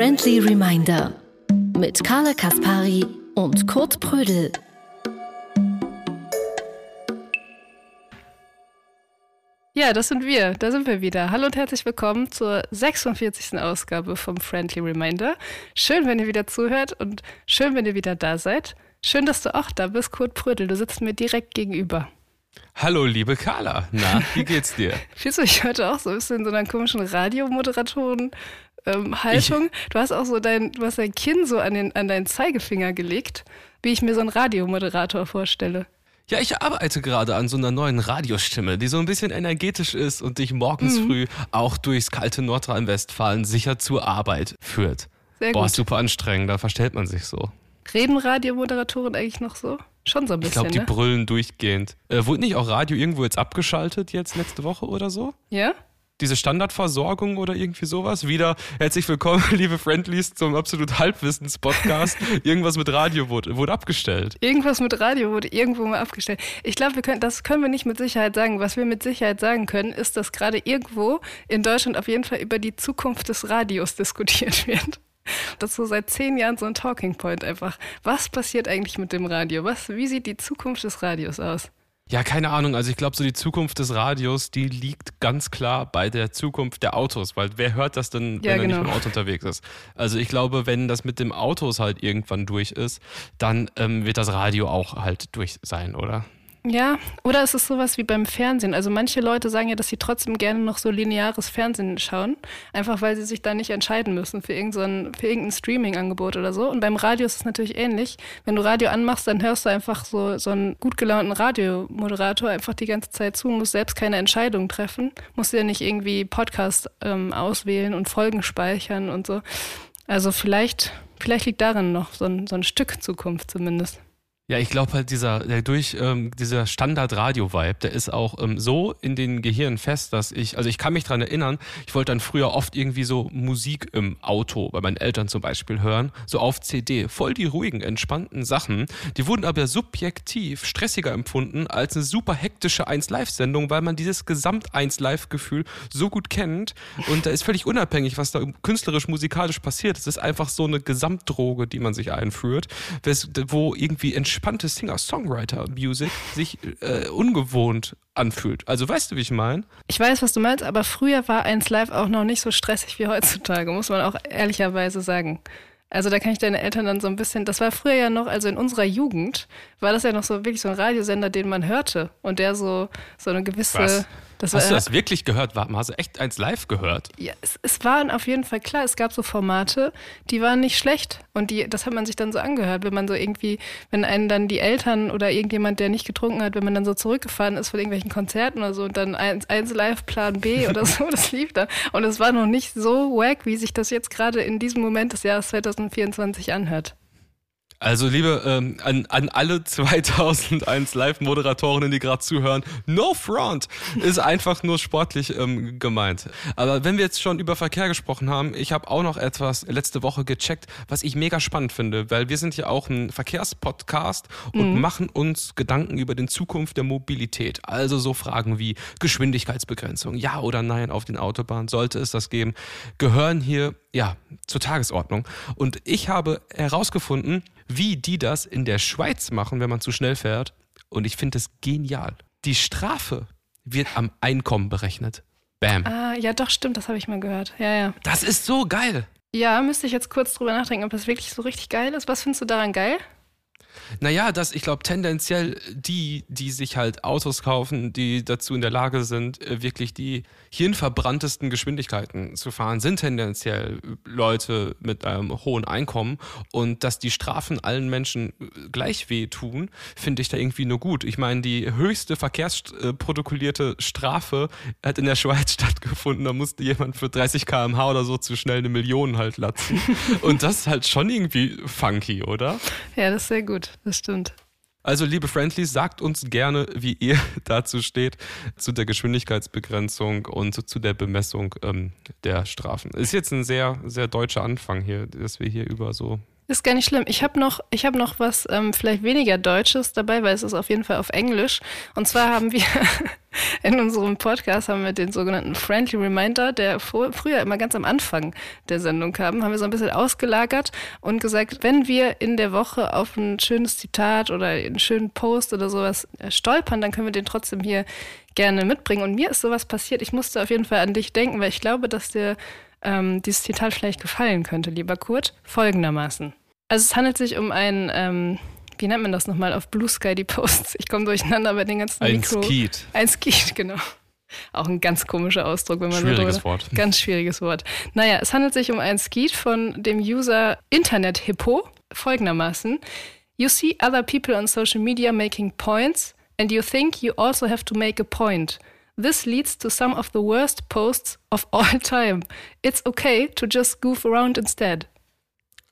Friendly Reminder mit Carla Kaspari und Kurt Prödel. Ja, das sind wir. Da sind wir wieder. Hallo und herzlich willkommen zur 46. Ausgabe vom Friendly Reminder. Schön, wenn ihr wieder zuhört und schön, wenn ihr wieder da seid. Schön, dass du auch da bist, Kurt Prödel. Du sitzt mir direkt gegenüber. Hallo, liebe Carla. Na, wie geht's dir? Fühlst du dich heute auch so ein bisschen in so einer komischen Radiomoderatoren ähm, Haltung? du hast auch so dein, du hast dein Kinn so an, den, an deinen Zeigefinger gelegt, wie ich mir so einen Radiomoderator vorstelle. Ja, ich arbeite gerade an so einer neuen Radiostimme, die so ein bisschen energetisch ist und dich morgens mhm. früh auch durchs kalte Nordrhein-Westfalen sicher zur Arbeit führt. Sehr Boah, gut. super anstrengend, da verstellt man sich so. Reden Radiomoderatoren eigentlich noch so? Schon so ein bisschen. Ich glaube, die ne? brüllen durchgehend. Äh, wurde nicht auch Radio irgendwo jetzt abgeschaltet, jetzt letzte Woche oder so? Ja? Diese Standardversorgung oder irgendwie sowas. Wieder herzlich willkommen, liebe Friendlies, zum absolut Halbwissens-Podcast. Irgendwas mit Radio wurde, wurde abgestellt. Irgendwas mit Radio wurde irgendwo mal abgestellt. Ich glaube, wir können, das können wir nicht mit Sicherheit sagen. Was wir mit Sicherheit sagen können, ist, dass gerade irgendwo in Deutschland auf jeden Fall über die Zukunft des Radios diskutiert wird. Das ist so seit zehn Jahren so ein Talking Point einfach. Was passiert eigentlich mit dem Radio? Was, wie sieht die Zukunft des Radios aus? Ja, keine Ahnung. Also ich glaube, so die Zukunft des Radios, die liegt ganz klar bei der Zukunft der Autos, weil wer hört das denn, wenn ja, genau. er nicht genau. dem Auto unterwegs ist? Also ich glaube, wenn das mit dem Autos halt irgendwann durch ist, dann ähm, wird das Radio auch halt durch sein, oder? Ja, oder es ist sowas wie beim Fernsehen. Also manche Leute sagen ja, dass sie trotzdem gerne noch so lineares Fernsehen schauen, einfach weil sie sich da nicht entscheiden müssen für irgendein, für irgendein Streaming-Angebot oder so. Und beim Radio ist es natürlich ähnlich. Wenn du Radio anmachst, dann hörst du einfach so, so einen gut gelaunten Radiomoderator einfach die ganze Zeit zu, musst selbst keine Entscheidung treffen, musst ja nicht irgendwie Podcast ähm, auswählen und Folgen speichern und so. Also vielleicht, vielleicht liegt darin noch so ein, so ein Stück Zukunft zumindest. Ja, ich glaube halt dieser, der durch ähm, dieser Standard-Radio-Vibe, der ist auch ähm, so in den Gehirn fest, dass ich, also ich kann mich dran erinnern, ich wollte dann früher oft irgendwie so Musik im Auto bei meinen Eltern zum Beispiel hören, so auf CD, voll die ruhigen, entspannten Sachen. Die wurden aber subjektiv stressiger empfunden als eine super hektische 1-Live-Sendung, weil man dieses Gesamt-1-Live-Gefühl so gut kennt und da ist völlig unabhängig, was da künstlerisch, musikalisch passiert. Es ist einfach so eine Gesamtdroge, die man sich einführt, wo irgendwie entspannt entspannte Singer-Songwriter-Music sich äh, ungewohnt anfühlt. Also weißt du, wie ich meine? Ich weiß, was du meinst, aber früher war eins live auch noch nicht so stressig wie heutzutage, muss man auch ehrlicherweise sagen. Also da kann ich deine Eltern dann so ein bisschen, das war früher ja noch, also in unserer Jugend war das ja noch so wirklich so ein Radiosender, den man hörte und der so, so eine gewisse Was? Das Hast war, du das wirklich gehört? Hast du echt eins live gehört? Ja, es, es waren auf jeden Fall klar, es gab so Formate, die waren nicht schlecht. Und die, das hat man sich dann so angehört, wenn man so irgendwie, wenn einen dann die Eltern oder irgendjemand, der nicht getrunken hat, wenn man dann so zurückgefahren ist von irgendwelchen Konzerten oder so und dann eins, eins live Plan B oder so, das lief da. Und es war noch nicht so wack, wie sich das jetzt gerade in diesem Moment des Jahres 2024 anhört. Also liebe ähm, an, an alle 2001 Live-Moderatorinnen, die gerade zuhören, no front ist einfach nur sportlich ähm, gemeint. Aber wenn wir jetzt schon über Verkehr gesprochen haben, ich habe auch noch etwas letzte Woche gecheckt, was ich mega spannend finde, weil wir sind ja auch ein Verkehrspodcast und mhm. machen uns Gedanken über den Zukunft der Mobilität. Also so Fragen wie Geschwindigkeitsbegrenzung, ja oder nein auf den Autobahnen, sollte es das geben, gehören hier ja zur Tagesordnung. Und ich habe herausgefunden, wie die das in der Schweiz machen, wenn man zu schnell fährt. Und ich finde das genial. Die Strafe wird am Einkommen berechnet. Bam. Ah, ja, doch, stimmt, das habe ich mal gehört. Ja, ja. Das ist so geil. Ja, müsste ich jetzt kurz drüber nachdenken, ob das wirklich so richtig geil ist. Was findest du daran geil? Naja, dass ich glaube, tendenziell die, die sich halt Autos kaufen, die dazu in der Lage sind, äh, wirklich die hirnverbranntesten Geschwindigkeiten zu fahren, sind tendenziell Leute mit einem hohen Einkommen. Und dass die Strafen allen Menschen äh, gleich weh tun, finde ich da irgendwie nur gut. Ich meine, die höchste verkehrsprotokollierte Strafe hat in der Schweiz stattgefunden. Da musste jemand für 30 km/h oder so zu schnell eine Million halt latzen. Und das ist halt schon irgendwie funky, oder? Ja, das ist sehr gut das stimmt. Also, liebe Friendlies, sagt uns gerne, wie ihr dazu steht, zu der Geschwindigkeitsbegrenzung und zu der Bemessung ähm, der Strafen. Ist jetzt ein sehr, sehr deutscher Anfang hier, dass wir hier über so Ist gar nicht schlimm. Ich habe noch, ich hab noch was ähm, vielleicht weniger Deutsches dabei, weil es ist auf jeden Fall auf Englisch. Und zwar haben wir in unserem Podcast haben wir den sogenannten Friendly Reminder, der vor, früher immer ganz am Anfang der Sendung kam, haben wir so ein bisschen ausgelagert und gesagt, wenn wir in der Woche auf ein schönes Zitat oder einen schönen Post oder sowas äh, stolpern, dann können wir den trotzdem hier gerne mitbringen. Und mir ist sowas passiert. Ich musste auf jeden Fall an dich denken, weil ich glaube, dass dir ähm, dieses Zitat vielleicht gefallen könnte, lieber Kurt, folgendermaßen. Also es handelt sich um ein, ähm, wie nennt man das nochmal auf Blue Sky, die Posts? Ich komme durcheinander bei den ganzen Ein Mikro. Skeet. Ein Skeet, genau. Auch ein ganz komischer Ausdruck, wenn man Schwieriges so Wort. Ganz schwieriges Wort. Naja, es handelt sich um ein Skeet von dem User Internet Hippo folgendermaßen. You see other people on social media making points and you think you also have to make a point. This leads to some of the worst posts of all time. It's okay to just goof around instead.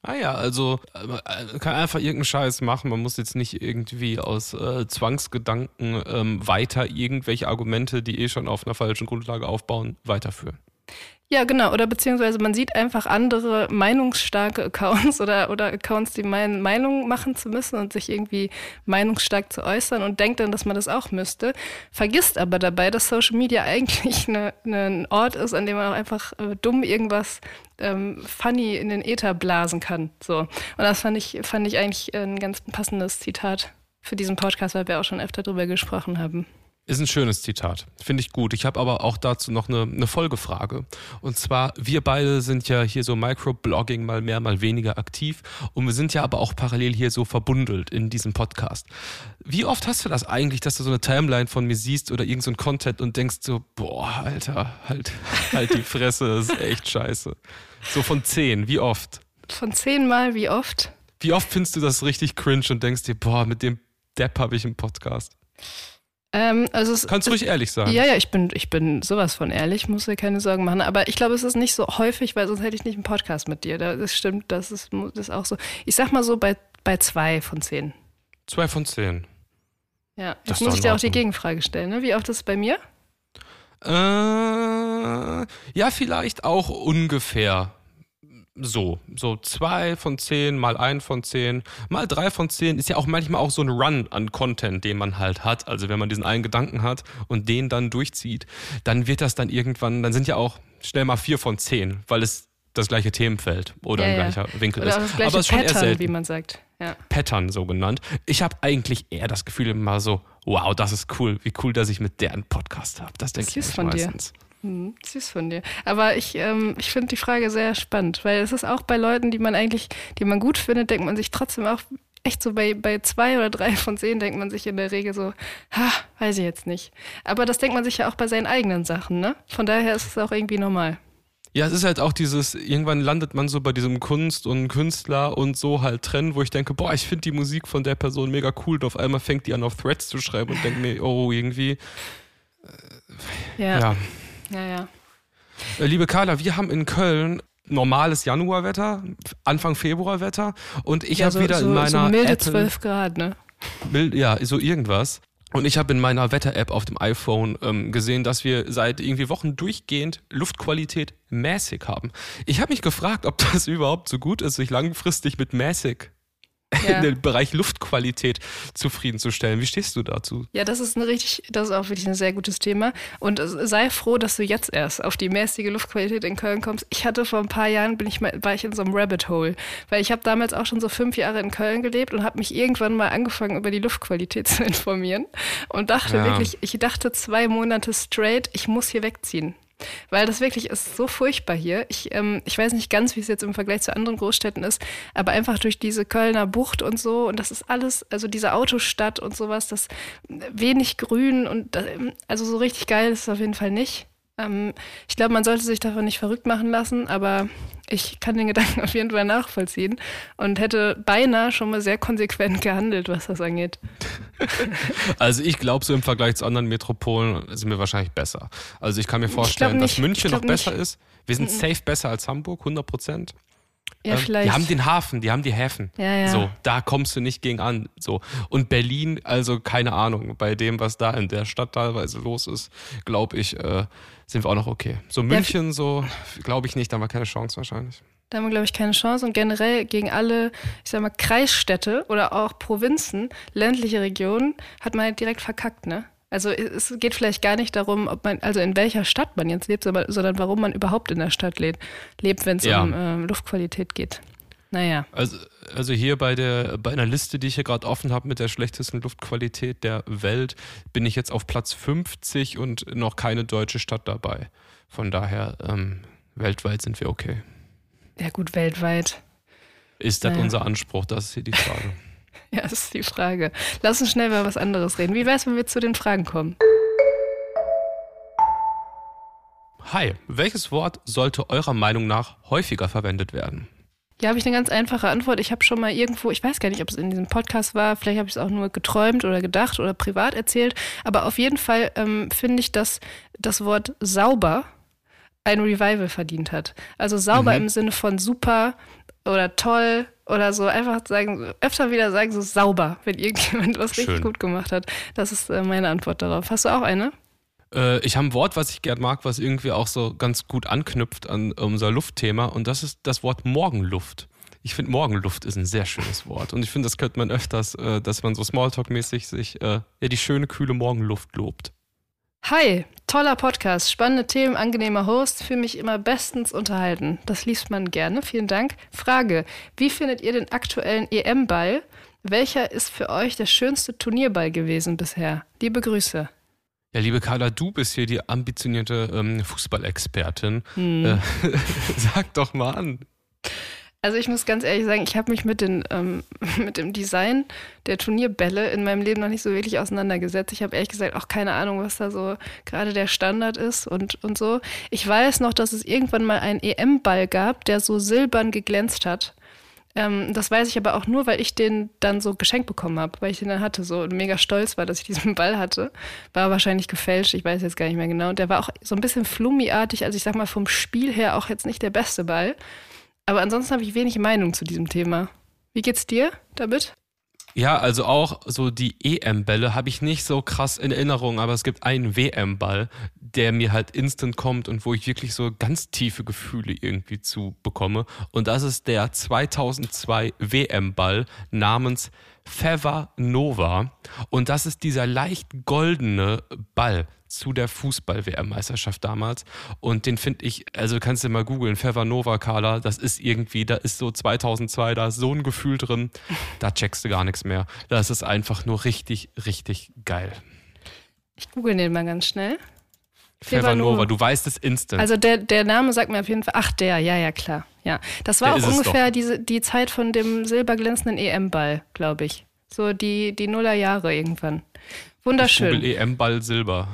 Ah ja, also äh, kann einfach irgendeinen Scheiß machen. Man muss jetzt nicht irgendwie aus äh, Zwangsgedanken ähm, weiter irgendwelche Argumente, die eh schon auf einer falschen Grundlage aufbauen, weiterführen. Ja, genau. Oder beziehungsweise man sieht einfach andere meinungsstarke Accounts oder, oder Accounts, die meinen, Meinung machen zu müssen und sich irgendwie meinungsstark zu äußern und denkt dann, dass man das auch müsste. Vergisst aber dabei, dass Social Media eigentlich eine, eine, ein Ort ist, an dem man auch einfach äh, dumm irgendwas ähm, funny in den Äther blasen kann. So. Und das fand ich, fand ich eigentlich ein ganz passendes Zitat für diesen Podcast, weil wir auch schon öfter drüber gesprochen haben. Ist ein schönes Zitat. Finde ich gut. Ich habe aber auch dazu noch eine, eine Folgefrage. Und zwar, wir beide sind ja hier so Microblogging mal mehr, mal weniger aktiv. Und wir sind ja aber auch parallel hier so verbundelt in diesem Podcast. Wie oft hast du das eigentlich, dass du so eine Timeline von mir siehst oder irgendein so Content und denkst so, boah, Alter, halt, halt die Fresse, das ist echt scheiße. So von zehn, wie oft? Von zehnmal, wie oft? Wie oft findest du das richtig cringe und denkst dir, boah, mit dem Depp habe ich einen Podcast? Ähm, also es, Kannst du ruhig ehrlich sagen. Ja, ja, ich bin, ich bin sowas von ehrlich, muss dir keine Sorgen machen. Aber ich glaube, es ist nicht so häufig, weil sonst hätte ich nicht einen Podcast mit dir. Das stimmt, das ist, das ist auch so. Ich sag mal so bei, bei zwei von zehn. Zwei von zehn. Ja, Das jetzt muss ich dir auch die. Gegenfrage stellen. Ne? Wie oft ist es bei mir? Äh, ja, vielleicht auch ungefähr so. So zwei von zehn, mal ein von zehn, mal drei von zehn ist ja auch manchmal auch so ein Run an Content, den man halt hat. Also wenn man diesen einen Gedanken hat und den dann durchzieht, dann wird das dann irgendwann, dann sind ja auch schnell mal vier von zehn, weil es das gleiche Themenfeld oder Ja, ein ja. gleicher Winkel Oder ist. auch das gleiche Aber es ist schon eher Pattern, selten. wie man sagt. Ja. Pattern so genannt. Ich habe eigentlich eher das Gefühl immer so, wow, das ist cool, wie cool, dass ich mit der einen Podcast habe. Das denke ich von dir. Hm, süß von dir. Aber ich, ähm, ich finde die Frage sehr spannend, weil es ist auch bei Leuten, die man eigentlich, die man gut findet, denkt man sich trotzdem auch echt so bei, bei zwei oder drei von zehn denkt man sich in der Regel so, ha, weiß ich jetzt nicht. Aber das denkt man sich ja auch bei seinen eigenen Sachen, ne? Von daher ist es auch irgendwie normal. Ja, es ist halt auch dieses, irgendwann landet man so bei diesem Kunst und Künstler und so halt Trend, wo ich denke, boah, ich finde die Musik von der Person mega cool und auf einmal fängt die an auf Threads zu schreiben und denke mir, oh, irgendwie, Ja, ja. Ja, ja. Äh, Liebe Carla, wir haben in Köln normales Januarwetter, Anfang Februarwetter und ich ja, habe so, wieder so, in meiner so milde Apple, 12 Grad, ne? Mild- ja, so irgendwas. Und ich habe in meiner Wetter-App auf dem iPhone ähm, gesehen, dass wir seit irgendwie Wochen durchgehend Luftqualität mäßig haben. Ich habe mich gefragt, ob das überhaupt so gut ist, sich langfristig mit mäßig Ja. in den Bereich Luftqualität zufriedenzustellen. Wie stehst du dazu? Ja, das ist ein richtig, das ist auch wirklich ein sehr gutes Thema. Und sei froh, dass du jetzt erst auf die mäßige Luftqualität in Köln kommst. Ich hatte vor ein paar Jahren bin ich mal, war ich in so einem Rabbit Hole, weil ich habe damals auch schon so fünf Jahre in Köln gelebt und habe mich irgendwann mal angefangen über die Luftqualität zu informieren und dachte Ja. wirklich, ich dachte zwei Monate straight, ich muss hier wegziehen. Weil das wirklich ist so furchtbar hier. Ich, ähm, ich weiß nicht ganz, wie es jetzt im Vergleich zu anderen Großstädten ist, aber einfach durch diese Kölner Bucht und so und das ist alles, also diese Autostadt und sowas, das wenig grün und äh, also so richtig geil ist es auf jeden Fall nicht. Ähm, ich glaube, man sollte sich davon nicht verrückt machen lassen, aber ich kann den Gedanken auf jeden Fall nachvollziehen und hätte beinahe schon mal sehr konsequent gehandelt, was das angeht. Also ich glaube, so im Vergleich zu anderen Metropolen sind wir wahrscheinlich besser. Also ich kann mir vorstellen, dass München noch besser nicht. ist. Wir sind safe besser als Hamburg, 100 Prozent. Ja, Ähm, vielleicht. Die haben den Hafen, die haben die Häfen. Ja, ja. So, da kommst du nicht gegen an. So. Und Berlin, also keine Ahnung, bei dem, was da in der Stadt teilweise los ist, glaube ich, äh, sind wir auch noch okay. So München, so glaube ich nicht, da haben wir keine Chance wahrscheinlich. Da haben wir, glaube ich, keine Chance. Und generell gegen alle, ich sag mal, Kreisstädte oder auch Provinzen, ländliche Regionen, hat man halt direkt verkackt, ne? Also es geht vielleicht gar nicht darum, ob man, also in welcher Stadt man jetzt lebt, sondern warum man überhaupt in der Stadt lebt, lebt wenn es ja. um äh, Luftqualität geht. Naja. Also, also hier bei der bei einer Liste, die ich hier gerade offen habe mit der schlechtesten Luftqualität der Welt, bin ich jetzt auf Platz 50 und noch keine deutsche Stadt dabei. Von daher, ähm, weltweit sind wir okay. Ja, gut, weltweit. Ist das naja. unser Anspruch? Das ist hier die Frage. ja, das ist die Frage. Lass uns schnell über was anderes reden. Wie wäre es, wenn wir zu den Fragen kommen? Hi, welches Wort sollte eurer Meinung nach häufiger verwendet werden? Ja, habe ich eine ganz einfache Antwort. Ich habe schon mal irgendwo, ich weiß gar nicht, ob es in diesem Podcast war, vielleicht habe ich es auch nur geträumt oder gedacht oder privat erzählt, aber auf jeden Fall ähm, finde ich, dass das Wort sauber ein Revival verdient hat. Also sauber mhm. im Sinne von super oder toll oder so. Einfach sagen, öfter wieder sagen, so sauber, wenn irgendjemand was Schön. richtig gut gemacht hat. Das ist äh, meine Antwort darauf. Hast du auch eine? Äh, ich habe ein Wort, was ich gern mag, was irgendwie auch so ganz gut anknüpft an unser Luftthema und das ist das Wort Morgenluft. Ich finde, Morgenluft ist ein sehr schönes Wort. Und ich finde, das könnte man öfters, äh, dass man so Smalltalk-mäßig sich äh, ja, die schöne, kühle Morgenluft lobt. Hi, toller Podcast, spannende Themen, angenehmer Host, fühle mich immer bestens unterhalten. Das liest man gerne, vielen Dank. Frage, wie findet ihr den aktuellen EM-Ball? Welcher ist für euch der schönste Turnierball gewesen bisher? Liebe Grüße. Ja, liebe Carla, du bist hier die ambitionierte ähm, Fußballexpertin. Hm. Äh, sag doch mal an. Also ich muss ganz ehrlich sagen, ich habe mich mit, den, ähm, mit dem Design der Turnierbälle in meinem Leben noch nicht so wirklich auseinandergesetzt. Ich habe ehrlich gesagt auch keine Ahnung, was da so gerade der Standard ist und, und so. Ich weiß noch, dass es irgendwann mal einen EM-Ball gab, der so silbern geglänzt hat. Ähm, das weiß ich aber auch nur, weil ich den dann so geschenkt bekommen habe, weil ich den dann hatte so und mega stolz war, dass ich diesen Ball hatte. War wahrscheinlich gefälscht, ich weiß jetzt gar nicht mehr genau. Und der war auch so ein bisschen flummiartig, also ich sag mal vom Spiel her auch jetzt nicht der beste Ball. Aber ansonsten habe ich wenig Meinung zu diesem Thema. Wie geht's dir damit? Ja, also auch so die EM-Bälle habe ich nicht so krass in Erinnerung, aber es gibt einen WM-Ball, der mir halt instant kommt und wo ich wirklich so ganz tiefe Gefühle irgendwie zu bekomme. Und das ist der 2002 WM-Ball namens Feather Nova. Und das ist dieser leicht goldene Ball zu der Fußball-WM-Meisterschaft damals. Und den finde ich, also kannst du mal googeln, Feather Nova Carla, das ist irgendwie, da ist so 2002, da ist so ein Gefühl drin, da checkst du gar nichts mehr. Das ist einfach nur richtig, richtig geil. Ich google den mal ganz schnell. Feather Nova, du weißt es instant. Also der, der Name sagt mir auf jeden Fall, ach der, ja, ja, klar. Ja, das war der auch ungefähr diese, die Zeit von dem silberglänzenden EM-Ball, glaube ich. So die, die Nullerjahre irgendwann. Wunderschön. EM-Ball Silber.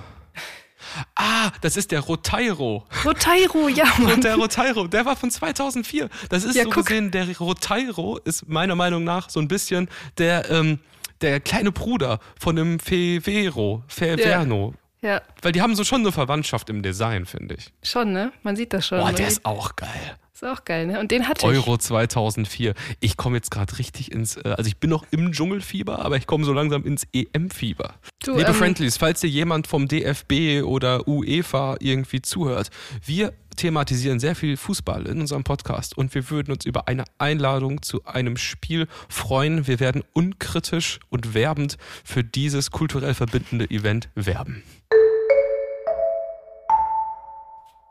Ah, das ist der Rotairo. Rotairo, ja, Mann. Der Rotairo, der war von 2004. Das ist ja, so guck. gesehen, der Rotairo ist meiner Meinung nach so ein bisschen der, ähm, der kleine Bruder von dem Fevero, Feverno. Ja. Weil die haben so schon eine Verwandtschaft im Design, finde ich. Schon, ne? Man sieht das schon. Boah, der ist auch geil. Ist auch geil, ne? Und den hatte ich. Euro 2004. Ich komme jetzt gerade richtig ins, äh, also ich bin noch im Dschungelfieber, aber ich komme so langsam ins EM-Fieber. Liebe ähm, Friendlies, falls dir jemand vom DFB oder UEFA irgendwie zuhört, wir thematisieren sehr viel Fußball in unserem Podcast und wir würden uns über eine Einladung zu einem Spiel freuen. Wir werden unkritisch und werbend für dieses kulturell verbindende Event werben.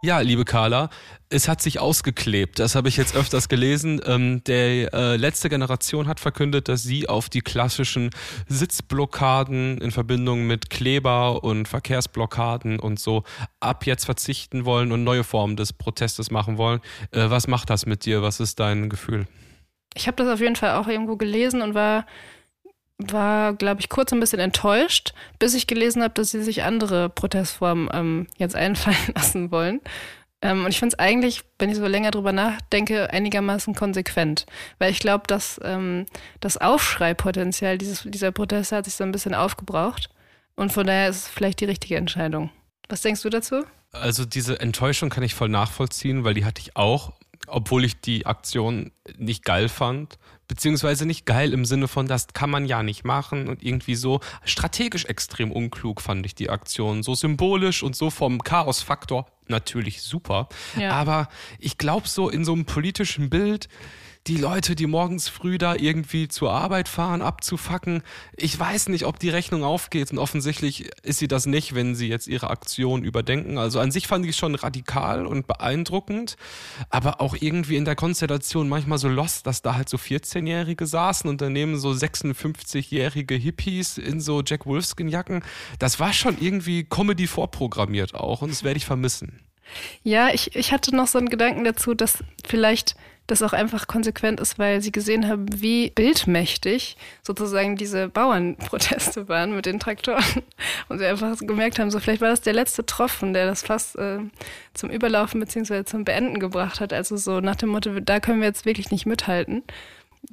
Ja, liebe Carla, es hat sich ausgeklebt. Das habe ich jetzt öfters gelesen. Ähm, der äh, letzte Generation hat verkündet, dass sie auf die klassischen Sitzblockaden in Verbindung mit Kleber und Verkehrsblockaden und so ab jetzt verzichten wollen und neue Formen des Protestes machen wollen. Äh, was macht das mit dir? Was ist dein Gefühl? Ich habe das auf jeden Fall auch irgendwo gelesen und war war, glaube ich, kurz ein bisschen enttäuscht, bis ich gelesen habe, dass sie sich andere Protestformen ähm, jetzt einfallen lassen wollen. Ähm, und ich finde es eigentlich, wenn ich so länger drüber nachdenke, einigermaßen konsequent. Weil ich glaube, dass ähm, das Aufschreipotenzial dieses, dieser Proteste hat sich so ein bisschen aufgebraucht. Und von daher ist es vielleicht die richtige Entscheidung. Was denkst du dazu? Also diese Enttäuschung kann ich voll nachvollziehen, weil die hatte ich auch obwohl ich die Aktion nicht geil fand, beziehungsweise nicht geil im Sinne von, das kann man ja nicht machen und irgendwie so strategisch extrem unklug fand ich die Aktion. So symbolisch und so vom Chaos-Faktor natürlich super. Ja. Aber ich glaube so in so einem politischen Bild, die Leute, die morgens früh da irgendwie zur Arbeit fahren, abzufacken. Ich weiß nicht, ob die Rechnung aufgeht und offensichtlich ist sie das nicht, wenn sie jetzt ihre Aktion überdenken. Also an sich fand ich es schon radikal und beeindruckend, aber auch irgendwie in der Konstellation manchmal so lost, dass da halt so 14-Jährige saßen und daneben so 56-jährige Hippies in so Jack Wolfskin-Jacken. Das war schon irgendwie Comedy vorprogrammiert auch und das werde ich vermissen. Ja, ich, ich hatte noch so einen Gedanken dazu, dass vielleicht das auch einfach konsequent ist, weil sie gesehen haben, wie bildmächtig sozusagen diese Bauernproteste waren mit den Traktoren. Und sie einfach gemerkt haben, so vielleicht war das der letzte Tropfen, der das fast äh, zum Überlaufen bzw. zum Beenden gebracht hat. Also so nach dem Motto, da können wir jetzt wirklich nicht mithalten.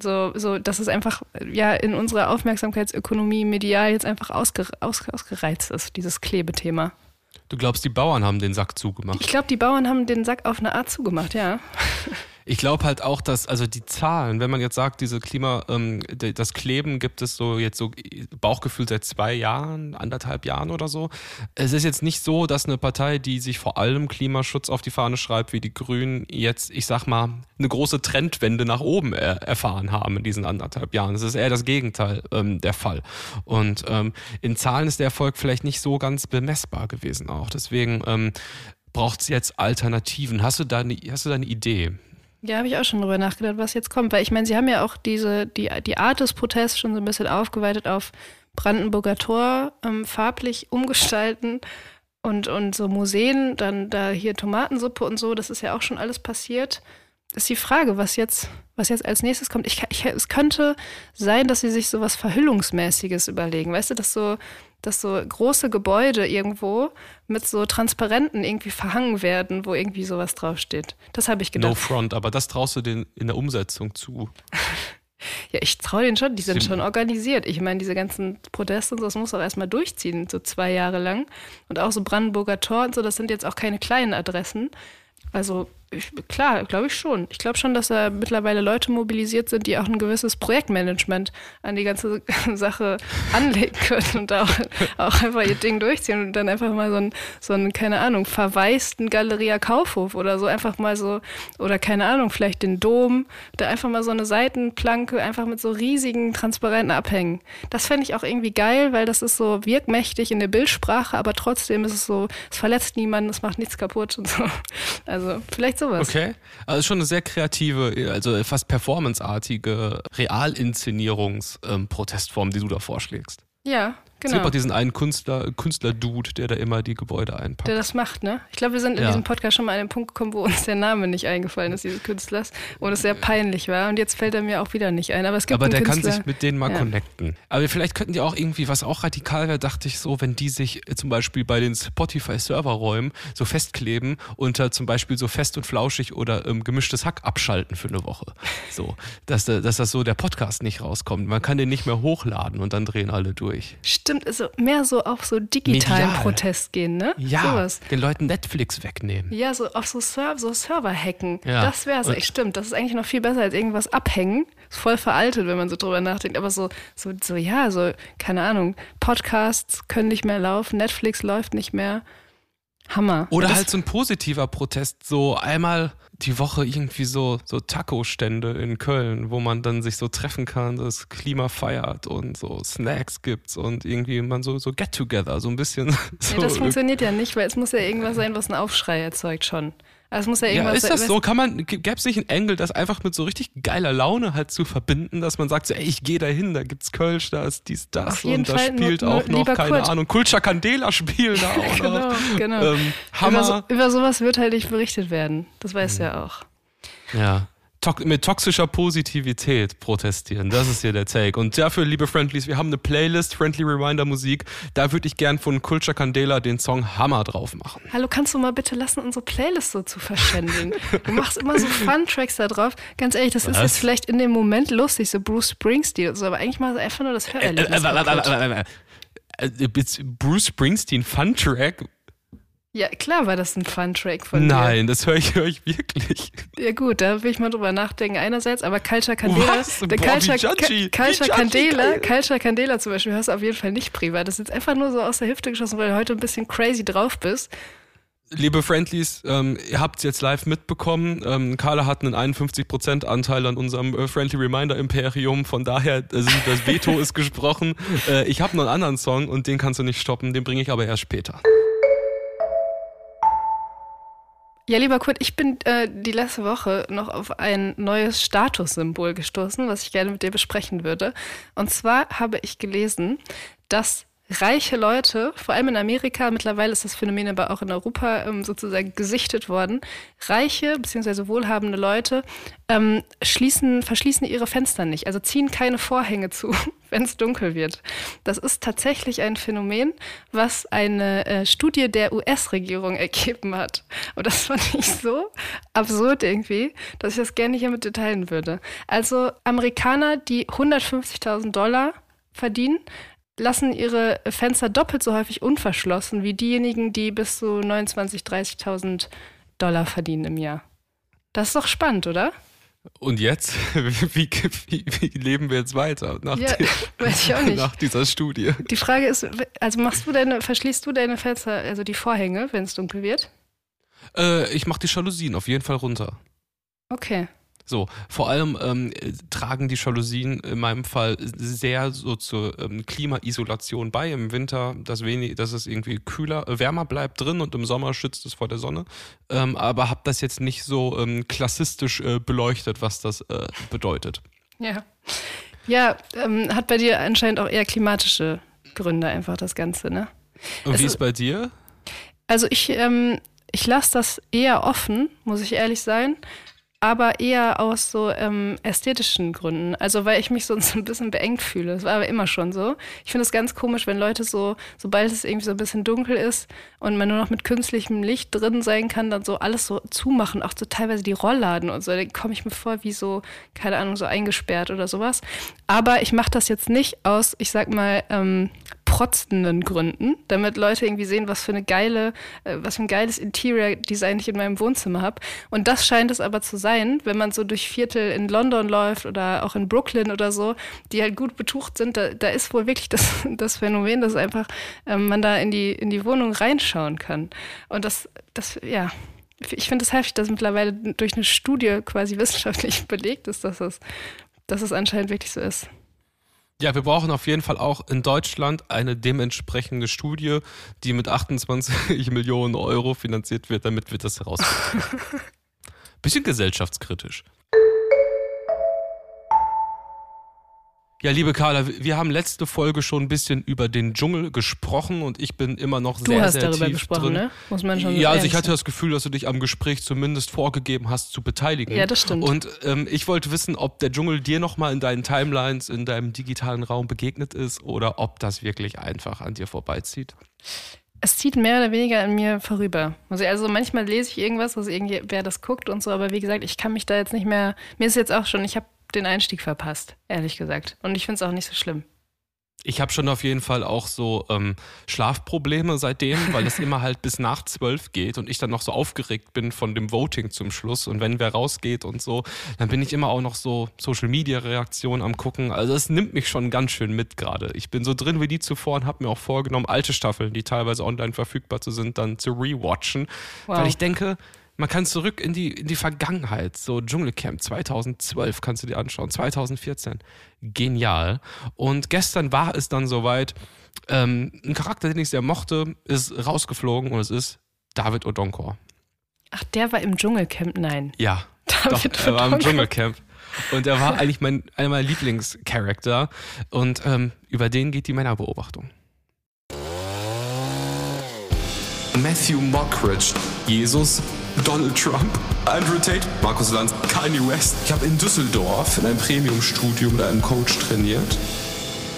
So, so, dass es einfach ja in unserer Aufmerksamkeitsökonomie medial jetzt einfach ausge, aus, ausgereizt ist, dieses Klebethema. Du glaubst, die Bauern haben den Sack zugemacht? Ich glaube, die Bauern haben den Sack auf eine Art zugemacht, ja. Ich glaube halt auch, dass, also die Zahlen, wenn man jetzt sagt, diese Klima, ähm, das Kleben gibt es so jetzt so Bauchgefühl seit zwei Jahren, anderthalb Jahren oder so. Es ist jetzt nicht so, dass eine Partei, die sich vor allem Klimaschutz auf die Fahne schreibt, wie die Grünen, jetzt, ich sag mal, eine große Trendwende nach oben er erfahren haben in diesen anderthalb Jahren. Es ist eher das Gegenteil ähm, der Fall. Und ähm, in Zahlen ist der Erfolg vielleicht nicht so ganz bemessbar gewesen auch. Deswegen ähm, braucht es jetzt Alternativen. Hast du da eine, hast du da eine Idee? Ja, habe ich auch schon drüber nachgedacht, was jetzt kommt. Weil ich meine, sie haben ja auch diese, die, die Art des Protests schon so ein bisschen aufgeweitet auf Brandenburger Tor, ähm, farblich umgestalten und, und so Museen, dann da hier Tomatensuppe und so, das ist ja auch schon alles passiert. Ist die Frage, was jetzt, was jetzt als nächstes kommt. Ich, ich, es könnte sein, dass sie sich so was Verhüllungsmäßiges überlegen. Weißt du, dass so dass so große Gebäude irgendwo mit so Transparenten irgendwie verhangen werden, wo irgendwie sowas draufsteht. Das habe ich gedacht. No front, aber das traust du denen in der Umsetzung zu. ja, ich traue denen schon, die sind schon organisiert. Ich meine, diese ganzen Proteste und so, das muss auch erstmal durchziehen, so zwei Jahre lang. Und auch so Brandenburger Tor und so, das sind jetzt auch keine kleinen Adressen. Also ich, klar, glaube ich schon. Ich glaube schon, dass da mittlerweile Leute mobilisiert sind, die auch ein gewisses Projektmanagement an die ganze Sache anlegen können und auch, auch einfach ihr Ding durchziehen und dann einfach mal so einen, so einen, keine Ahnung, verwaisten Galeria Kaufhof oder so einfach mal so, oder keine Ahnung, vielleicht den Dom, da einfach mal so eine Seitenplanke einfach mit so riesigen Transparenten abhängen. Das fände ich auch irgendwie geil, weil das ist so wirkmächtig in der Bildsprache, aber trotzdem ist es so, es verletzt niemanden, es macht nichts kaputt und so. Also vielleicht sowas. Okay. Also schon eine sehr kreative, also fast performanceartige Realinszenierungs-Protestform, die du da vorschlägst. Ja, Genau. Es gibt auch diesen einen Künstler, Künstler-Dude, der da immer die Gebäude einpackt. Der das macht, ne? Ich glaube, wir sind in ja. diesem Podcast schon mal an den Punkt gekommen, wo uns der Name nicht eingefallen ist, dieses Künstlers, und es sehr peinlich war. Und jetzt fällt er mir auch wieder nicht ein. Aber es gibt Aber der Künstler, kann sich mit denen mal ja. connecten. Aber vielleicht könnten die auch irgendwie, was auch radikal wäre, dachte ich so, wenn die sich zum Beispiel bei den Spotify-Serverräumen so festkleben unter zum Beispiel so fest und flauschig oder ähm, gemischtes Hack abschalten für eine Woche. So, dass, dass das so der Podcast nicht rauskommt. Man kann den nicht mehr hochladen und dann drehen alle durch. Stimmt, also mehr so so auf so digitalen Medial. Protest gehen, ne? Ja, Sowas. den Leuten Netflix wegnehmen. Ja, so auf so, Server, so Server hacken. Ja. Das wäre es echt, stimmt. Das ist eigentlich noch viel besser als irgendwas abhängen. Ist voll veraltet, wenn man so drüber nachdenkt. Aber so, so, so ja, so, keine Ahnung, Podcasts können nicht mehr laufen, Netflix läuft nicht mehr. Hammer. Oder ja, halt so ein positiver Protest, so einmal die Woche irgendwie so, so Taco-Stände in Köln, wo man dann sich so treffen kann, das Klima feiert und so Snacks gibt und irgendwie man so, so Get-Together, so ein bisschen. So ja, das funktioniert ja nicht, weil es muss ja irgendwas sein, was einen Aufschrei erzeugt schon. Also es muss ja irgendwas ja, ist das so? Kann man, gäbe es nicht einen Engel, das einfach mit so richtig geiler Laune halt zu verbinden, dass man sagt, so, ey, ich gehe da hin, da gibt's Kölsch, da ist dies, das und da spielt auch noch, keine Kurt. Ahnung, Kulcha Candela spielt da auch genau, noch. Genau, ähm, Hammer. Über, so, über sowas wird halt nicht berichtet werden. Das weißt du mhm. ja auch. Ja to mit toxischer Positivität protestieren. Das ist hier der Take. Und dafür, liebe Friendlies, wir haben eine Playlist, Friendly Reminder Musik. Da würde ich gern von Culture Candela den Song Hammer drauf machen. Hallo, kannst du mal bitte lassen, unsere Playlist so zu verschändeln? du machst immer so Fun-Tracks da drauf. Ganz ehrlich, das Was? ist jetzt vielleicht in dem Moment lustig, so Bruce Springsteen und so, aber eigentlich mal einfach nur das Hörerlebnis. Äh, äh, äh, Bruce Springsteen Fun-Track? Ja, klar war das ein Fun-Track von Nein, das höre ich, hör ich wirklich. Ja gut, da will ich mal drüber nachdenken einerseits, aber Culture Candela, Was? der Boah, Culture, Culture Candela. Culture Candela zum Beispiel hörst du auf jeden Fall nicht privat. Das ist jetzt einfach nur so aus der Hüfte geschossen, weil du heute ein bisschen crazy drauf bist. Liebe Friendlies, ähm, ihr habt es jetzt live mitbekommen. Ähm, Carla hat einen 51% Anteil an unserem äh, Friendly Reminder Imperium. Von daher, äh, das Veto ist gesprochen. Äh, ich habe noch einen anderen Song und den kannst du nicht stoppen. Den bringe ich aber erst später. Ja, lieber Kurt, ich bin äh, die letzte Woche noch auf ein neues Statussymbol gestoßen, was ich gerne mit dir besprechen würde. Und zwar habe ich gelesen, dass reiche Leute, vor allem in Amerika, mittlerweile ist das Phänomen aber auch in Europa ähm, sozusagen gesichtet worden, reiche bzw. wohlhabende Leute ähm, schließen, verschließen ihre Fenster nicht, also ziehen keine Vorhänge zu, wenn es dunkel wird. Das ist tatsächlich ein Phänomen, was eine äh, Studie der US-Regierung ergeben hat. Und das fand ich so absurd irgendwie, dass ich das gerne hier mit dir teilen würde. Also Amerikaner, die 150.000 Dollar verdienen, lassen ihre Fenster doppelt so häufig unverschlossen wie diejenigen, die bis zu 29.000, 30.000 Dollar verdienen im Jahr. Das ist doch spannend, oder? Und jetzt? Wie, wie, wie leben wir jetzt weiter nach, Ja, der- weiß ich auch nicht. nach dieser Studie? Die Frage ist, also machst du deine, verschließt du deine Fenster, also die Vorhänge, wenn es dunkel wird? Äh, ich mache die Jalousien auf jeden Fall runter. Okay. So, vor allem ähm, äh, tragen die Jalousien in meinem Fall sehr so zur ähm, Klimaisolation bei im Winter, dass, wenig, dass es irgendwie kühler, äh, wärmer bleibt drin und im Sommer schützt es vor der Sonne. Ähm, aber habe das jetzt nicht so ähm, klassistisch äh, beleuchtet, was das äh, bedeutet. Ja. Ja, ähm, hat bei dir anscheinend auch eher klimatische Gründe einfach das Ganze, ne? Und Es wie ist- ist bei dir? Also ich, ähm, ich lasse das eher offen, muss ich ehrlich sein. Aber eher aus so ähm, ästhetischen Gründen. Also weil ich mich so, so ein bisschen beengt fühle. Das war aber immer schon so. Ich finde es ganz komisch, wenn Leute so, sobald es irgendwie so ein bisschen dunkel ist und man nur noch mit künstlichem Licht drin sein kann, dann so alles so zumachen, auch so teilweise die Rollladen und so. Da komme ich mir vor wie so, keine Ahnung, so eingesperrt oder sowas. Aber ich mache das jetzt nicht aus, ich sag mal, ähm, protzenden Gründen, damit Leute irgendwie sehen, was für eine geile, äh, was für ein geiles Interior-Design ich in meinem Wohnzimmer habe. Und das scheint es aber zu sein, wenn man so durch Viertel in London läuft oder auch in Brooklyn oder so, die halt gut betucht sind, da, da ist wohl wirklich das, das Phänomen, dass einfach ähm, man da in die, in die Wohnung reinschauen kann. Und das, das, ja. Ich finde es heftig, dass mittlerweile durch eine Studie quasi wissenschaftlich belegt ist, dass es, dass es anscheinend wirklich so ist. Ja, wir brauchen auf jeden Fall auch in Deutschland eine dementsprechende Studie, die mit 28 Millionen Euro finanziert wird, damit wir das herausfinden. Bisschen gesellschaftskritisch. Ja, liebe Carla, wir haben letzte Folge schon ein bisschen über den Dschungel gesprochen und ich bin immer noch Du sehr, hast sehr darüber tief gesprochen, drin. ne? Muss man schon Ja, also ich hatte sein. das Gefühl, dass du dich am Gespräch zumindest vorgegeben hast zu beteiligen. Ja, das stimmt. Und ähm, ich wollte wissen, ob der Dschungel dir nochmal in deinen Timelines, in deinem digitalen Raum begegnet ist oder ob das wirklich einfach an dir vorbeizieht. Es zieht mehr oder weniger an mir vorüber. Also, also manchmal lese ich irgendwas, dass irgendwer das guckt und so, aber wie gesagt, ich kann mich da jetzt nicht mehr. Mir ist jetzt auch schon, ich habe den Einstieg verpasst, ehrlich gesagt. Und ich finde es auch nicht so schlimm. Ich habe schon auf jeden Fall auch so ähm, Schlafprobleme seitdem, weil es immer halt bis nach zwölf geht und ich dann noch so aufgeregt bin von dem Voting zum Schluss. Und wenn wer rausgeht und so, dann bin ich immer auch noch so Social Media Reaktionen am gucken. Also es nimmt mich schon ganz schön mit gerade. Ich bin so drin wie die zuvor und habe mir auch vorgenommen, alte Staffeln, die teilweise online verfügbar zu sind, dann zu rewatchen. Wow. Weil ich denke, man kann zurück in die, in die Vergangenheit. So Dschungelcamp 2012 kannst du dir anschauen, 2014. Genial. Und gestern war es dann soweit. Ähm, ein Charakter, den ich sehr mochte, ist rausgeflogen und es ist David Odonkor. Ach, der war im Dschungelcamp? Nein. Ja, doch, David er war im. Dschungelcamp. Und er war eigentlich mein, einer meiner Lieblingscharakter. Und ähm, über den geht die Männerbeobachtung. Matthew Mockridge, Jesus, Donald Trump, Andrew Tate, Markus Lanz, Kanye West. Ich habe in Düsseldorf in einem Premium-Studio mit einem Coach trainiert.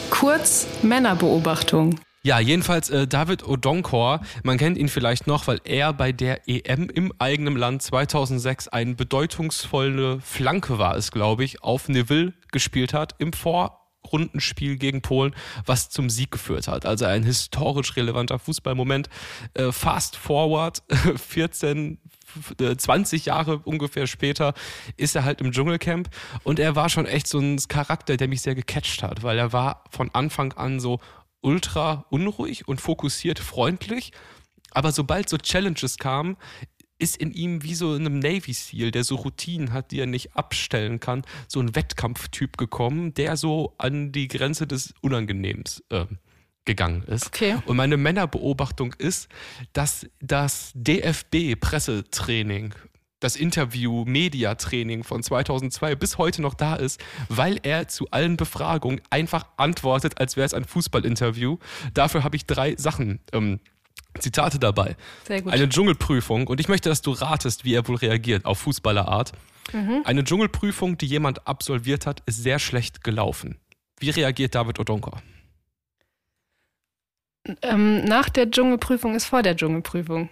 Kurz Männerbeobachtung. Ja, jedenfalls äh, David Odonkor, man kennt ihn vielleicht noch, weil er bei der EM im eigenen Land 2006 eine bedeutungsvolle Flanke war es, glaube ich, auf Neville gespielt hat im Vor Rundenspiel gegen Polen, was zum Sieg geführt hat. Also ein historisch relevanter Fußballmoment. Äh, fast forward, 14, 20 Jahre ungefähr später ist er halt im Dschungelcamp und er war schon echt so ein Charakter, der mich sehr gecatcht hat, weil er war von Anfang an so ultra unruhig und fokussiert freundlich. Aber sobald so Challenges kamen, ist in ihm wie so in einem Navy SEAL, der so Routinen hat, die er nicht abstellen kann, so ein Wettkampftyp gekommen, der so an die Grenze des Unangenehms äh, gegangen ist. Okay. Und meine Männerbeobachtung ist, dass das DFB-Pressetraining das Interview, Mediatraining von 2002 bis heute noch da ist, weil er zu allen Befragungen einfach antwortet, als wäre es ein Fußballinterview. Dafür habe ich drei Sachen ähm, Zitate dabei. Sehr gut. Eine Dschungelprüfung und ich möchte, dass du ratest, wie er wohl reagiert auf Fußballerart. Mhm. Eine Dschungelprüfung, die jemand absolviert hat, ist sehr schlecht gelaufen. Wie reagiert David Odonko? Ähm, nach der Dschungelprüfung ist vor der Dschungelprüfung.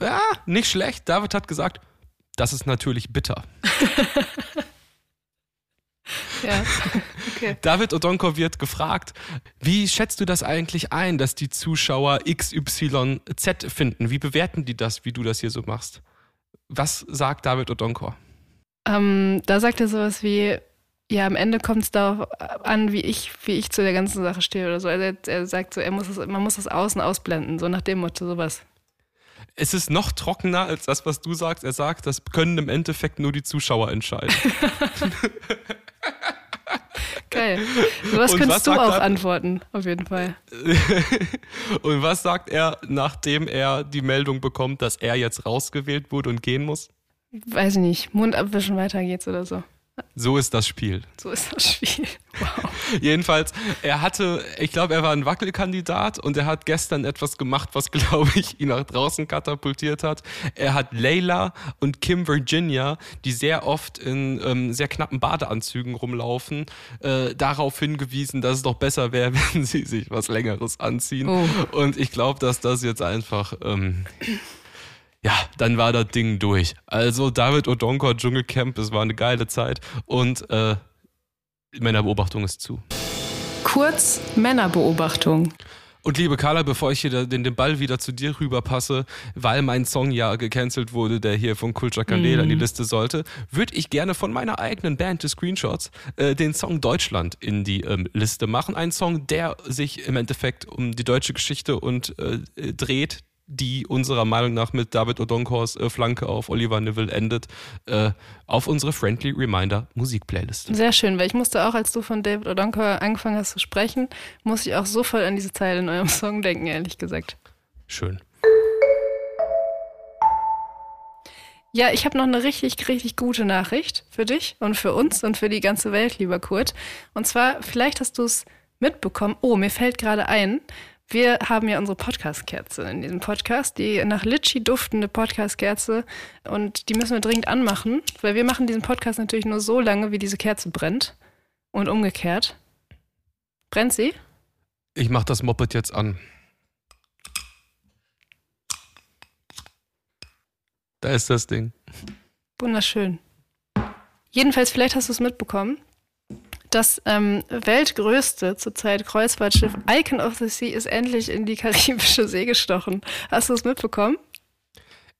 Ja, nicht schlecht. David hat gesagt, das ist natürlich bitter. Ja, okay. David Odonko wird gefragt, wie schätzt du das eigentlich ein, dass die Zuschauer XYZ finden? Wie bewerten die das, wie du das hier so machst? Was sagt David Odonko? Ähm, da sagt er sowas wie, ja, am Ende kommt es darauf an, wie ich, wie ich zu der ganzen Sache stehe oder so. Also er, er sagt so, er muss es, man muss das Außen ausblenden, so nach dem Motto, sowas. Es ist noch trockener als das, was du sagst. Er sagt, das können im Endeffekt nur die Zuschauer entscheiden. Geil. Sowas Und könntest was du auch er- antworten, auf jeden Fall. Und was sagt er, nachdem er die Meldung bekommt, dass er jetzt rausgewählt wurde und gehen muss? Weiß ich nicht, Mund abwischen, weiter geht's oder so. So ist das Spiel. So ist das Spiel. Wow. Jedenfalls, er hatte, ich glaube, er war ein Wackelkandidat und er hat gestern etwas gemacht, was, glaube ich, ihn nach draußen katapultiert hat. Er hat Layla und Kim Virginia, die sehr oft in ähm, sehr knappen Badeanzügen rumlaufen, äh, darauf hingewiesen, dass es doch besser wäre, wenn sie sich was Längeres anziehen. Oh. Und ich glaube, dass das jetzt einfach. Ähm, ja, dann war das Ding durch. Also David Odonko Dschungelcamp, es war eine geile Zeit und äh, Männerbeobachtung ist zu. Kurz Männerbeobachtung. Und liebe Carla, bevor ich hier den, den Ball wieder zu dir rüberpasse, weil mein Song ja gecancelt wurde, der hier von Kulture Candela in die Liste sollte, würde ich gerne von meiner eigenen Band, The Screenshots, äh, den Song Deutschland in die ähm, Liste machen. Ein Song, der sich im Endeffekt um die deutsche Geschichte und äh, dreht, die unserer Meinung nach mit David Odonkors äh, Flanke auf Oliver Neville endet, äh, auf unsere Friendly Reminder Musikplaylist. Sehr schön, weil ich musste auch, als du von David Odonkor angefangen hast zu sprechen, musste ich auch sofort an diese Zeile in eurem Song denken, ehrlich gesagt. Schön. Ja, ich habe noch eine richtig, richtig gute Nachricht für dich und für uns und für die ganze Welt, lieber Kurt. Und zwar, vielleicht hast du es mitbekommen. Oh, mir fällt gerade ein, wir haben ja unsere Podcast-Kerze in diesem Podcast, die nach Litschi duftende Podcast-Kerze. Und die müssen wir dringend anmachen, weil wir machen diesen Podcast natürlich nur so lange, wie diese Kerze brennt. Und umgekehrt. Brennt sie? Ich mach das Moped jetzt an. Da ist das Ding. Wunderschön. Jedenfalls, vielleicht hast du es mitbekommen. Das ähm, weltgrößte zurzeit Kreuzfahrtschiff Icon of the Sea ist endlich in die karibische See gestochen. Hast du es mitbekommen?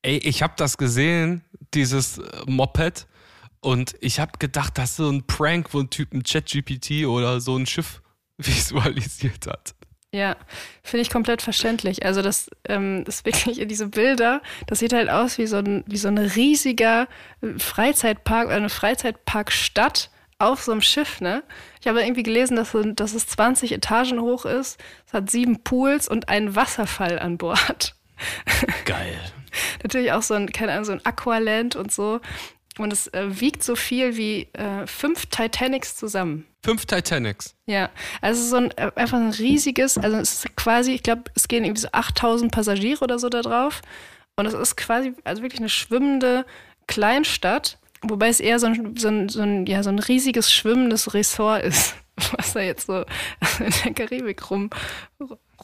Ey, ich hab das gesehen, dieses äh, Moped, und ich hab gedacht, das ist so ein Prank, wo ein Typ ein ChatGPT oder so ein Schiff visualisiert hat. Ja, finde ich komplett verständlich. Also das ähm, ist wirklich diese Bilder, das sieht halt aus wie so ein, wie so ein riesiger Freizeitpark oder eine Freizeitparkstadt auf so einem Schiff, ne? Ich habe irgendwie gelesen, dass, dass es 20 Etagen hoch ist. Es hat sieben Pools und einen Wasserfall an Bord. Geil. Natürlich auch so ein, keine Ahnung, so ein Aqualand und so. Und es äh, wiegt so viel wie äh, fünf Titanics zusammen. Fünf Titanics. Ja, also es ist so ein, äh, einfach ein riesiges, also es ist quasi, ich glaube, es gehen irgendwie so 8000 Passagiere oder so da drauf. Und es ist quasi, also wirklich eine schwimmende Kleinstadt, wobei es eher so ein, so ein, so ein, ja, so ein riesiges schwimmendes Ressort ist, was da jetzt so in der Karibik rum,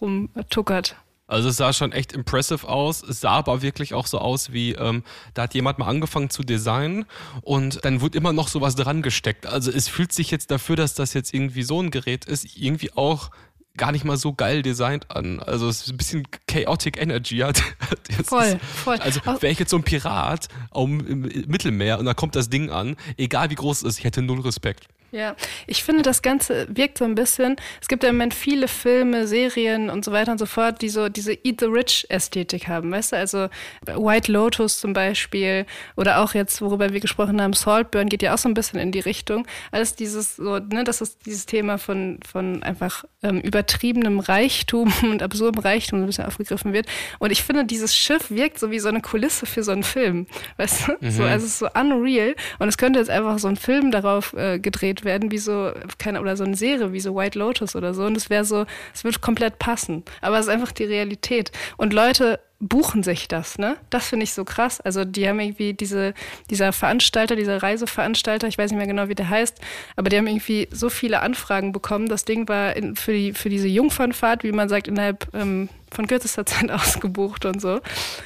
rumtuckert. Also es sah schon echt impressive aus. Es sah aber wirklich auch so aus wie, ähm, da hat jemand mal angefangen zu designen und dann wurde immer noch sowas dran gesteckt. Also es fühlt sich jetzt dafür, dass das jetzt irgendwie so ein Gerät ist, irgendwie auch gar nicht mal so geil designt an. Also es ist ein bisschen chaotic Energy hat. voll, ist, voll. Also wäre ich jetzt so ein Pirat im Mittelmeer und da kommt das Ding an, egal wie groß es ist, ich hätte null Respekt. Ja, ich finde, das Ganze wirkt so ein bisschen. Es gibt ja im Moment viele Filme, Serien und so weiter und so fort, die so diese Eat the Rich Ästhetik haben, weißt du? Also White Lotus zum Beispiel oder auch jetzt, worüber wir gesprochen haben, Saltburn geht ja auch so ein bisschen in die Richtung. Alles dieses so, ne, das ist dieses Thema von, von einfach ähm, übertriebenem Reichtum und absurdem Reichtum ein bisschen aufgegriffen wird. Und ich finde, dieses Schiff wirkt so wie so eine Kulisse für so einen Film, weißt du? Mhm. So, also es ist so unreal und es könnte jetzt einfach so ein Film darauf äh, gedreht gedreht werden, wie so, keine, oder so eine Serie wie so White Lotus oder so. Und es wäre so, es wird komplett passen. Aber es ist einfach die Realität. Und Leute buchen sich das, ne? Das finde ich so krass. Also die haben irgendwie diese, dieser Veranstalter, dieser Reiseveranstalter, ich weiß nicht mehr genau, wie der heißt, aber die haben irgendwie so viele Anfragen bekommen. Das Ding war in, für, die, für diese Jungfernfahrt, wie man sagt, innerhalb ähm, von kürzester Zeit ausgebucht und so.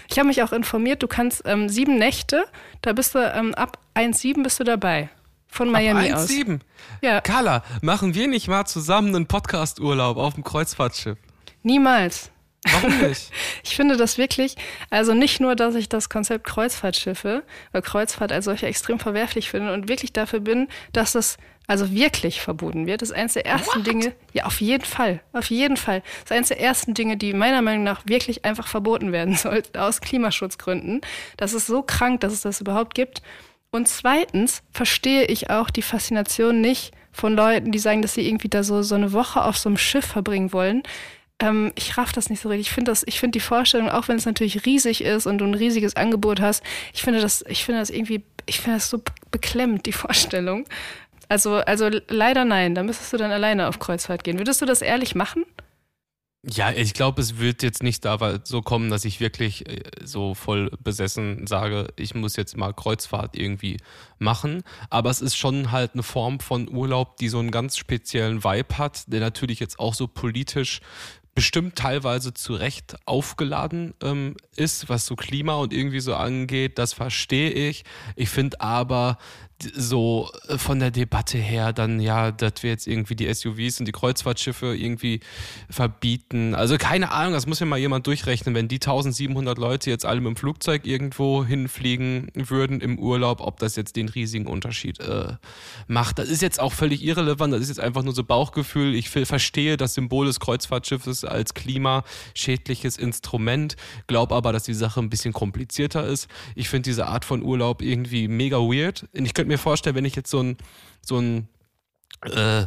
Ich habe mich auch informiert, du kannst ähm, sieben Nächte, da bist du ähm, ab 1,7 bist du dabei. Von Miami Ab 1, aus. Ja. Carla, machen wir nicht mal zusammen einen Podcast-Urlaub auf dem Kreuzfahrtschiff? Niemals. Warum nicht? ich finde das wirklich, also nicht nur, dass ich das Konzept Kreuzfahrtschiffe, weil Kreuzfahrt als solche extrem verwerflich finde und wirklich dafür bin, dass das also wirklich verboten wird. Das ist eines der ersten What? Dinge, ja, auf jeden Fall, auf jeden Fall. Das ist eines der ersten Dinge, die meiner Meinung nach wirklich einfach verboten werden sollten, aus Klimaschutzgründen. Das ist so krank, dass es das überhaupt gibt. Und zweitens verstehe ich auch die Faszination nicht von Leuten, die sagen, dass sie irgendwie da so, so eine Woche auf so einem Schiff verbringen wollen. Ähm, ich raff das nicht so richtig. Ich finde das, die Vorstellung, auch wenn es natürlich riesig ist und du ein riesiges Angebot hast, ich finde das, ich finde das irgendwie, ich finde das so beklemmt, die Vorstellung. Also, also leider nein, da müsstest du dann alleine auf Kreuzfahrt gehen. Würdest du das ehrlich machen? Ja, ich glaube, es wird jetzt nicht da so kommen, dass ich wirklich äh, so voll besessen sage, ich muss jetzt mal Kreuzfahrt irgendwie machen. Aber es ist schon halt eine Form von Urlaub, die so einen ganz speziellen Vibe hat, der natürlich jetzt auch so politisch bestimmt teilweise zu Recht aufgeladen ähm, ist, was so Klima und irgendwie so angeht. Das verstehe ich. Ich finde aber, so äh, von der Debatte her dann ja, dass wir jetzt irgendwie die SUVs und die Kreuzfahrtschiffe irgendwie verbieten. Also keine Ahnung, das muss ja mal jemand durchrechnen, wenn die 1700 Leute jetzt alle mit dem Flugzeug irgendwo hinfliegen würden im Urlaub, ob das jetzt den riesigen Unterschied äh, macht. Das ist jetzt auch völlig irrelevant, das ist jetzt einfach nur so Bauchgefühl. Ich verstehe das Symbol des Kreuzfahrtschiffes als klimaschädliches Instrument, glaube aber, dass die Sache ein bisschen komplizierter ist. Ich finde diese Art von Urlaub irgendwie mega weird. Ich könnte mir vorstellen, wenn ich jetzt so ein, so ein, äh,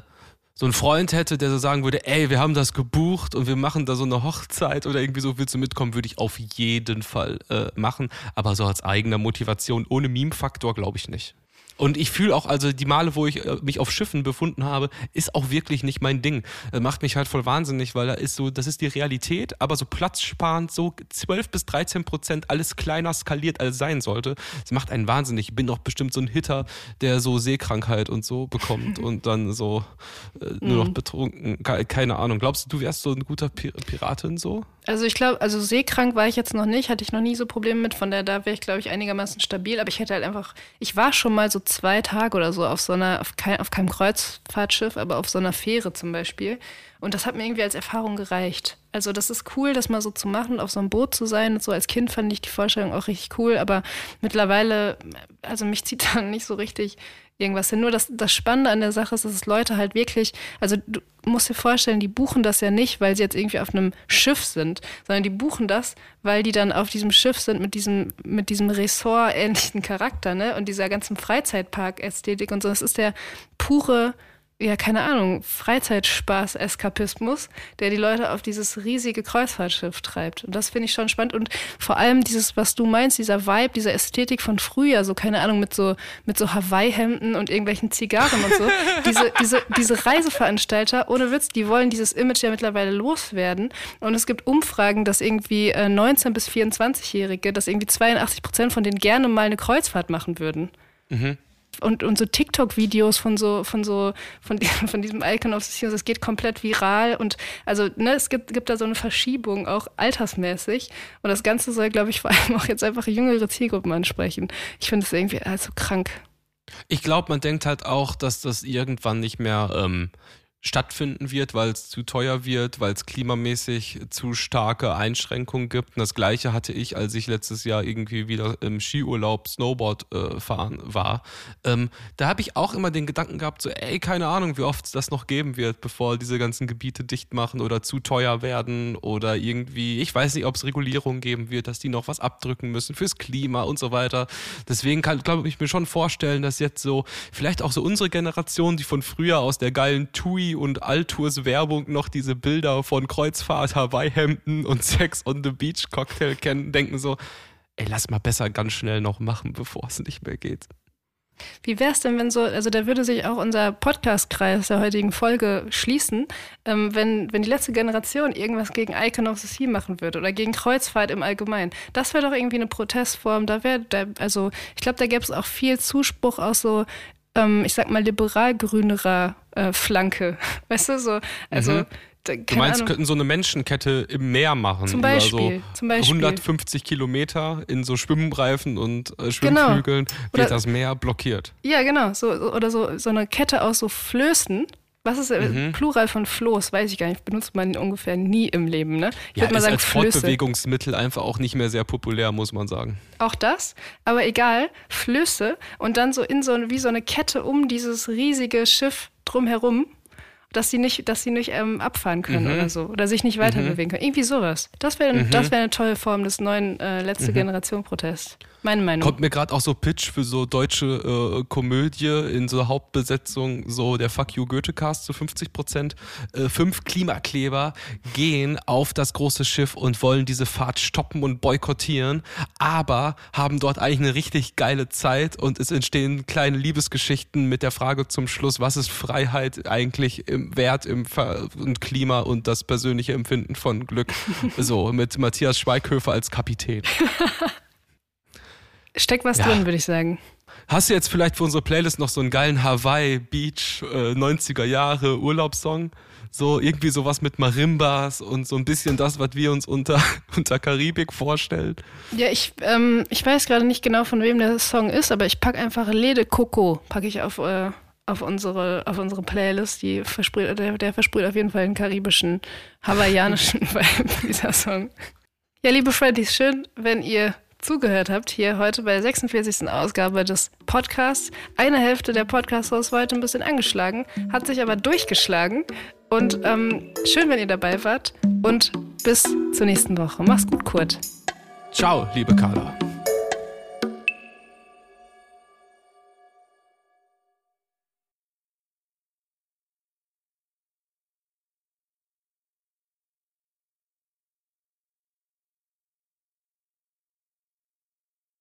so ein Freund hätte, der so sagen würde, ey, wir haben das gebucht und wir machen da so eine Hochzeit oder irgendwie so, willst du mitkommen, würde ich auf jeden Fall äh, machen. Aber so als eigener Motivation, ohne Meme-Faktor, glaube ich nicht. Und ich fühle auch, also die Male, wo ich äh, mich auf Schiffen befunden habe, ist auch wirklich nicht mein Ding. Das macht mich halt voll wahnsinnig, weil da ist so, das ist die Realität, aber so platzsparend, so 12 bis 13 Prozent alles kleiner skaliert als sein sollte. Das macht einen wahnsinnig. Ich bin doch bestimmt so ein Hitter, der so Seekrankheit und so bekommt und dann so äh, nur noch mhm. betrunken. Keine Ahnung. Glaubst du, du wärst so ein guter Pir Piratin so? Also ich glaube, also seekrank war ich jetzt noch nicht, hatte ich noch nie so Probleme mit, von der da wäre ich, glaube ich, einigermaßen stabil, aber ich hätte halt einfach, ich war schon mal so zwei Tage oder so auf so einer, auf, kein, auf keinem Kreuzfahrtschiff, aber auf so einer Fähre zum Beispiel. Und das hat mir irgendwie als Erfahrung gereicht. Also das ist cool, das mal so zu machen, auf so einem Boot zu sein. Und so als Kind fand ich die Vorstellung auch richtig cool, aber mittlerweile, also mich zieht da nicht so richtig irgendwas hin. Nur das, das Spannende an der Sache ist, dass es Leute halt wirklich, also du musst dir vorstellen, die buchen das ja nicht, weil sie jetzt irgendwie auf einem Schiff sind, sondern die buchen das, weil die dann auf diesem Schiff sind mit diesem, mit diesem Ressort-ähnlichen Charakter, ne? Und dieser ganzen Freizeitpark-Ästhetik und so. Das ist der pure ja, keine Ahnung, Freizeitspaß-Eskapismus, der die Leute auf dieses riesige Kreuzfahrtschiff treibt. Und das finde ich schon spannend. Und vor allem dieses, was du meinst, dieser Vibe, diese Ästhetik von früher, so keine Ahnung, mit so, mit so Hawaii-Hemden und irgendwelchen Zigarren und so. diese, diese, diese Reiseveranstalter, ohne Witz, die wollen dieses Image ja mittlerweile loswerden. Und es gibt Umfragen, dass irgendwie 19- äh, bis 24-Jährige, dass irgendwie 82 Prozent von denen gerne mal eine Kreuzfahrt machen würden. Mhm. Und, und so TikTok-Videos von so, von so, von, diesem, von diesem Icon of the das geht komplett viral und also, ne, es gibt, gibt da so eine Verschiebung, auch altersmäßig. Und das Ganze soll, glaube ich, vor allem auch jetzt einfach jüngere Zielgruppen ansprechen. Ich finde es irgendwie also krank. Ich glaube, man denkt halt auch, dass das irgendwann nicht mehr ähm, stattfinden wird, weil es zu teuer wird, weil es klimamäßig zu starke Einschränkungen gibt. Und das gleiche hatte ich, als ich letztes Jahr irgendwie wieder im Skiurlaub Snowboard äh, fahren war. Ähm, da habe ich auch immer den Gedanken gehabt, so, ey, keine Ahnung, wie oft es das noch geben wird, bevor diese ganzen Gebiete dicht machen oder zu teuer werden oder irgendwie, ich weiß nicht, ob es Regulierungen geben wird, dass die noch was abdrücken müssen fürs Klima und so weiter. Deswegen kann, glaube ich, mir schon vorstellen, dass jetzt so, vielleicht auch so unsere Generation, die von früher aus der geilen TUI und Altours Werbung noch diese Bilder von Kreuzfahrt, Hawaii-Hemden und Sex on the Beach Cocktail kennen, denken so, ey, lass mal besser ganz schnell noch machen, bevor es nicht mehr geht. Wie wäre es denn, wenn so, also da würde sich auch unser Podcast-Kreis der heutigen Folge schließen, ähm, wenn, wenn die letzte Generation irgendwas gegen Icon of the Sea machen würde oder gegen Kreuzfahrt im Allgemeinen. Das wäre doch irgendwie eine Protestform. Da wäre, also ich glaube, da gäbe es auch viel Zuspruch aus so ähm, ich sag mal, liberal-grünerer äh, Flanke. Weißt du, so, also. Mhm. Du meinst, Ahnung. könnten so eine Menschenkette im Meer machen? Zum Beispiel. So zum Beispiel. 150 Kilometer in so Schwimmreifen und äh, Schwimmflügeln genau. wird das Meer blockiert. Ja, genau. So, oder so, so eine Kette aus so Flößen, was ist der mhm. Plural von Floß? Weiß ich gar nicht. Benutzt man ungefähr nie im Leben, ne? Ich ja, würde mal sagen, als Flöße. Fortbewegungsmittel einfach auch nicht mehr sehr populär, muss man sagen. Auch das, aber egal, Flöße und dann so in so wie so eine Kette um dieses riesige Schiff drumherum dass sie nicht, dass sie nicht ähm, abfahren können mhm. oder so oder sich nicht weiter mhm. bewegen können. Irgendwie sowas. Das wäre mhm. das wäre eine tolle Form des neuen äh, letzte mhm. Generation Protests. Meine Meinung. Kommt mir gerade auch so Pitch für so deutsche äh, Komödie in so Hauptbesetzung, so der Fuck You Goethe-Cast zu 50 Prozent. Äh, fünf Klimakleber gehen auf das große Schiff und wollen diese Fahrt stoppen und boykottieren, aber haben dort eigentlich eine richtig geile Zeit und es entstehen kleine Liebesgeschichten mit der Frage zum Schluss, was ist Freiheit eigentlich im Wert im Ver und Klima und das persönliche Empfinden von Glück. so, mit Matthias Schweighöfer als Kapitän. Steckt was ja. drin, würde ich sagen. Hast du jetzt vielleicht für unsere Playlist noch so einen geilen Hawaii Beach äh, 90er Jahre Urlaubssong? So irgendwie sowas mit Marimbas und so ein bisschen das, was wir uns unter, unter Karibik vorstellen. Ja, ich, ähm, ich weiß gerade nicht genau, von wem der Song ist, aber ich packe einfach Lede Coco, packe ich auf, äh, auf, unsere, auf unsere Playlist. Die versprüht, der, der versprüht auf jeden Fall einen karibischen, hawaiianischen Vibe, dieser Song. Ja, liebe Freddies, schön, wenn ihr zugehört habt hier heute bei der 46. Ausgabe des Podcasts. Eine Hälfte der Podcast-Hosts war heute ein bisschen angeschlagen, hat sich aber durchgeschlagen. Und ähm, schön, wenn ihr dabei wart. Und bis zur nächsten Woche. Mach's gut, Kurt. Ciao, liebe Carla.